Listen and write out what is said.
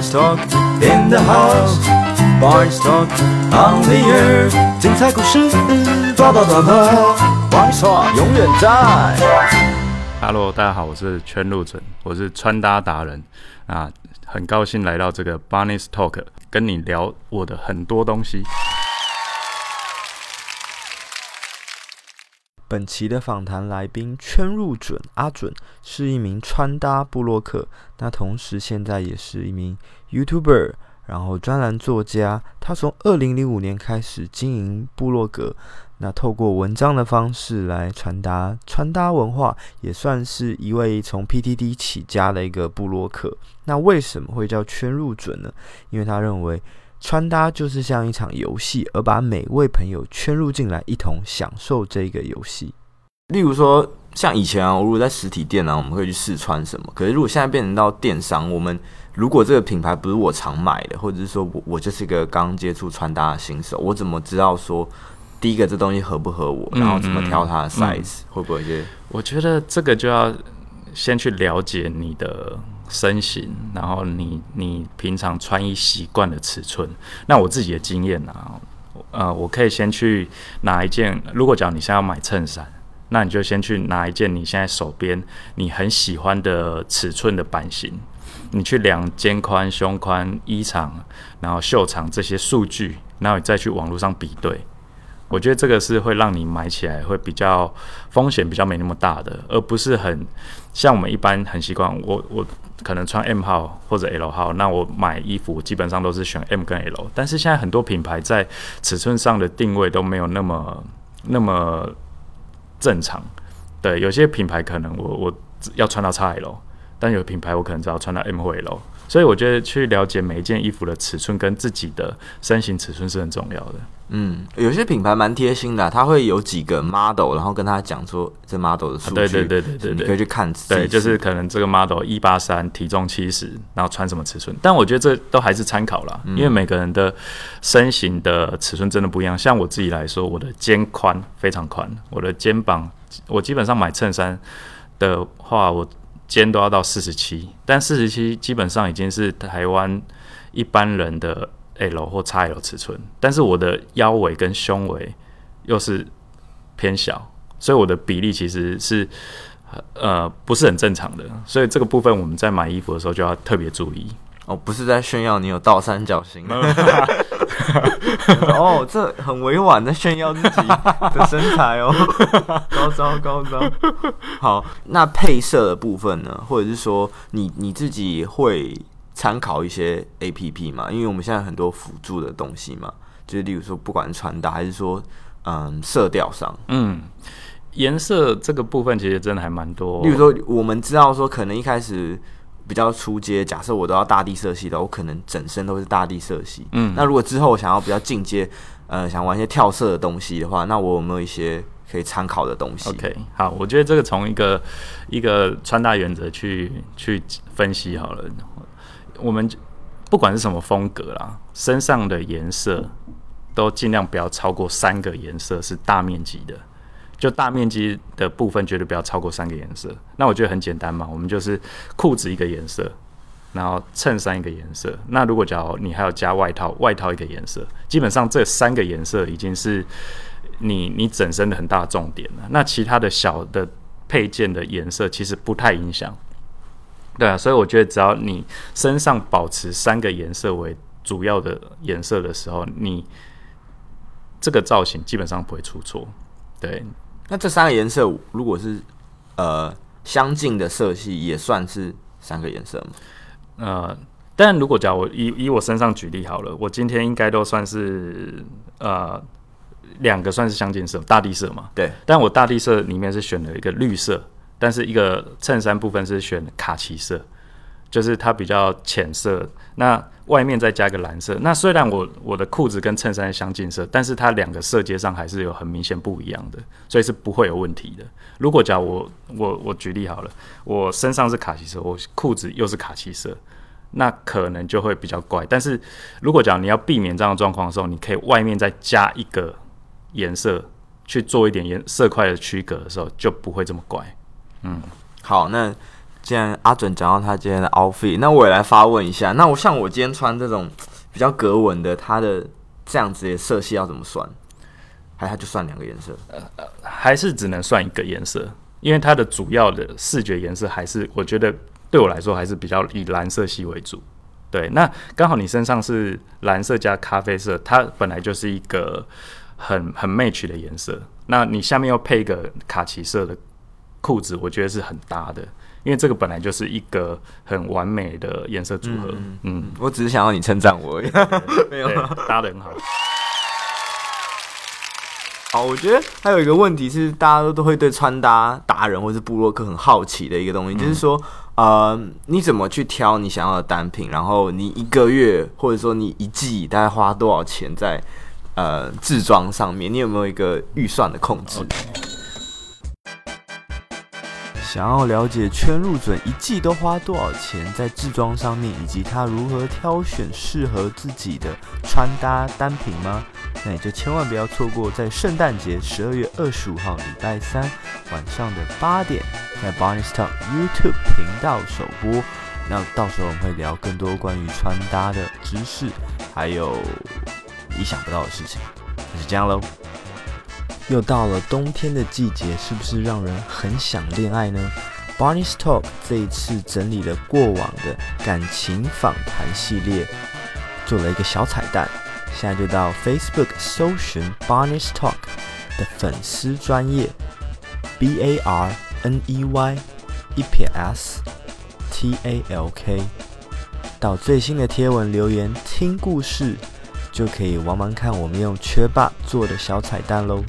Barnes Talk in the house, Barnes Talk on the air，精彩故事叭叭叭叭，Barnes Talk 永远在。Hello，大家好，我是圈路准，我是穿搭达人啊，很高兴来到这个 Barnes Talk，跟你聊我的很多东西。本期的访谈来宾圈入准阿准是一名穿搭部落客，那同时现在也是一名 YouTuber，然后专栏作家。他从二零零五年开始经营部落格，那透过文章的方式来传达穿搭文化，也算是一位从 PTT 起家的一个部落客。那为什么会叫圈入准呢？因为他认为。穿搭就是像一场游戏，而把每位朋友圈入进来，一同享受这个游戏。例如说，像以前啊，我如果在实体店呢、啊，我们会去试穿什么。可是如果现在变成到电商，我们如果这个品牌不是我常买的，或者是说我我就是一个刚接触穿搭的新手，我怎么知道说第一个这东西合不合我，然后怎么挑它的 size，、会不会一些？我觉得这个就要先去了解你的身形，然后你你平常穿衣习惯的尺寸。那我自己的经验啊，呃，我可以先去拿一件，如果讲你现在要买衬衫，那你就先去拿一件你现在手边你很喜欢的尺寸的版型，你去量肩宽、胸宽、衣长，然后袖长这些数据，然后你再去网络上比对。我觉得这个是会让你买起来会比较风险比较没那么大的，而不是很像我们一般很习惯，我我可能穿 M 号或者 L 号，那我买衣服基本上都是选 M 跟 L，但是现在很多品牌在尺寸上的定位都没有那么那么正常。对，有些品牌可能我我要穿到 XL，但有品牌我可能只要穿到 M 或 L，所以我觉得去了解每一件衣服的尺寸跟自己的身形尺寸是很重要的。嗯，有些品牌蛮贴心的啊、它会有几个 model，然后跟他讲说这 model 的数据，对对对对对对你可以去看对，就是可能这个 model 一八三，体重七十，然后穿什么尺寸？但我觉得这都还是参考啦，因为每个人的身形的尺寸真的不一样。像我自己来说，我的肩宽非常宽，我的肩膀，我基本上买衬衫的话，我肩都要到四十七，但四十七基本上已经是台湾一般人的 L 或 XL 尺寸，但是我的腰围跟胸围又是偏小，所以我的比例其实是呃不是很正常的，所以这个部分我们在买衣服的时候就要特别注意。哦，不是在炫耀你有倒三角形，哦，这很委婉的炫耀自己的身材哦，高招高招。好，那配色的部分呢，或者是说你你自己会参考一些 A P P 嘛？因为我们现在很多辅助的东西嘛，就是例如说不管是穿搭还是说嗯色调上，嗯，颜色这个部分其实真的还蛮多。例如说我们知道说可能一开始。比较出街，假设我都要大地色系的，我可能整身都是大地色系。嗯那如果之后我想要比较进阶，呃，想玩一些跳色的东西的话，那我有没有一些可以参考的东西 OK，好，我觉得这个从一个一个穿搭原则去去分析好了。我们不管是什么风格啦，身上的颜色都尽量不要超过三个颜色是大面积的，就大面积的部分绝对不要超过三个颜色。那我觉得很简单嘛，我们就是裤子一个颜色，然后衬衫一个颜色。那如果假如你还要加外套，外套一个颜色，基本上这三个颜色已经是你你整身的很大重点了。那其他的小的配件的颜色其实不太影响。对啊，所以我觉得只要你身上保持三个颜色为主要的颜色的时候，你这个造型基本上不会出错。对，那这三个颜色如果是呃相近的色系，也算是三个颜色吗？呃，但如果假如我以以我身上举例好了，我今天应该都算是呃两个算是相近色，大地色嘛。对，但我大地色里面是选了一个绿色，但是一个衬衫部分是选卡其色，就是它比较浅色。那外面再加个蓝色。那虽然我我的裤子跟衬衫相近色，但是它两个色阶上还是有很明显不一样的，所以是不会有问题的。如果假如我我我举例好了，我身上是卡其色，我裤子又是卡其色，那可能就会比较怪。但是如果讲你要避免这样的状况的时候，你可以外面再加一个颜色去做一点颜色块的区隔的时候，就不会这么怪。嗯好，那既然阿准讲到他今天的 outfit，那我也来发问一下。那我像我今天穿这种比较格纹的，它的这样子的色系要怎么算？还它就算两个颜色？呃还是只能算一个颜色，因为它的主要的视觉颜色还是我觉得对我来说还是比较以蓝色系为主。对，那刚好你身上是蓝色加咖啡色，它本来就是一个很很 match 的颜色。那你下面又配一个卡其色的裤子，我觉得是很搭的，因为这个本来就是一个很完美的颜色组合。嗯，我只是想要你称赞我而已。没有搭的很好。好，我觉得还有一个问题是，大家都都会对穿搭达人或是布洛克很好奇的一个东西，就是说，呃，你怎么去挑你想要的单品？然后你一个月或者说你一季大概花多少钱在呃制装上面？你有没有一个预算的控制？想要了解圈入准一季都花多少钱在制装上面，以及他如何挑选适合自己的穿搭单品吗？那你就千万不要错过在圣诞节十二月二十五号礼拜三晚上的八点，在 Bonnie Talk YouTube 频道首播。那到时候我们会聊更多关于穿搭的知识，还有意想不到的事情。那就这样喽。又到了冬天的季节，是不是让人很想恋爱呢？Bonnie Talk 这一次整理了过往的感情访谈系列，做了一个小彩蛋。现在就到 Facebook 搜寻 Bonnie Talk 的粉丝专业 B A R N E Y 一撇 S T A L K，到最新的贴文留言听故事，就可以玩玩看我们用缺霸做的小彩蛋喽。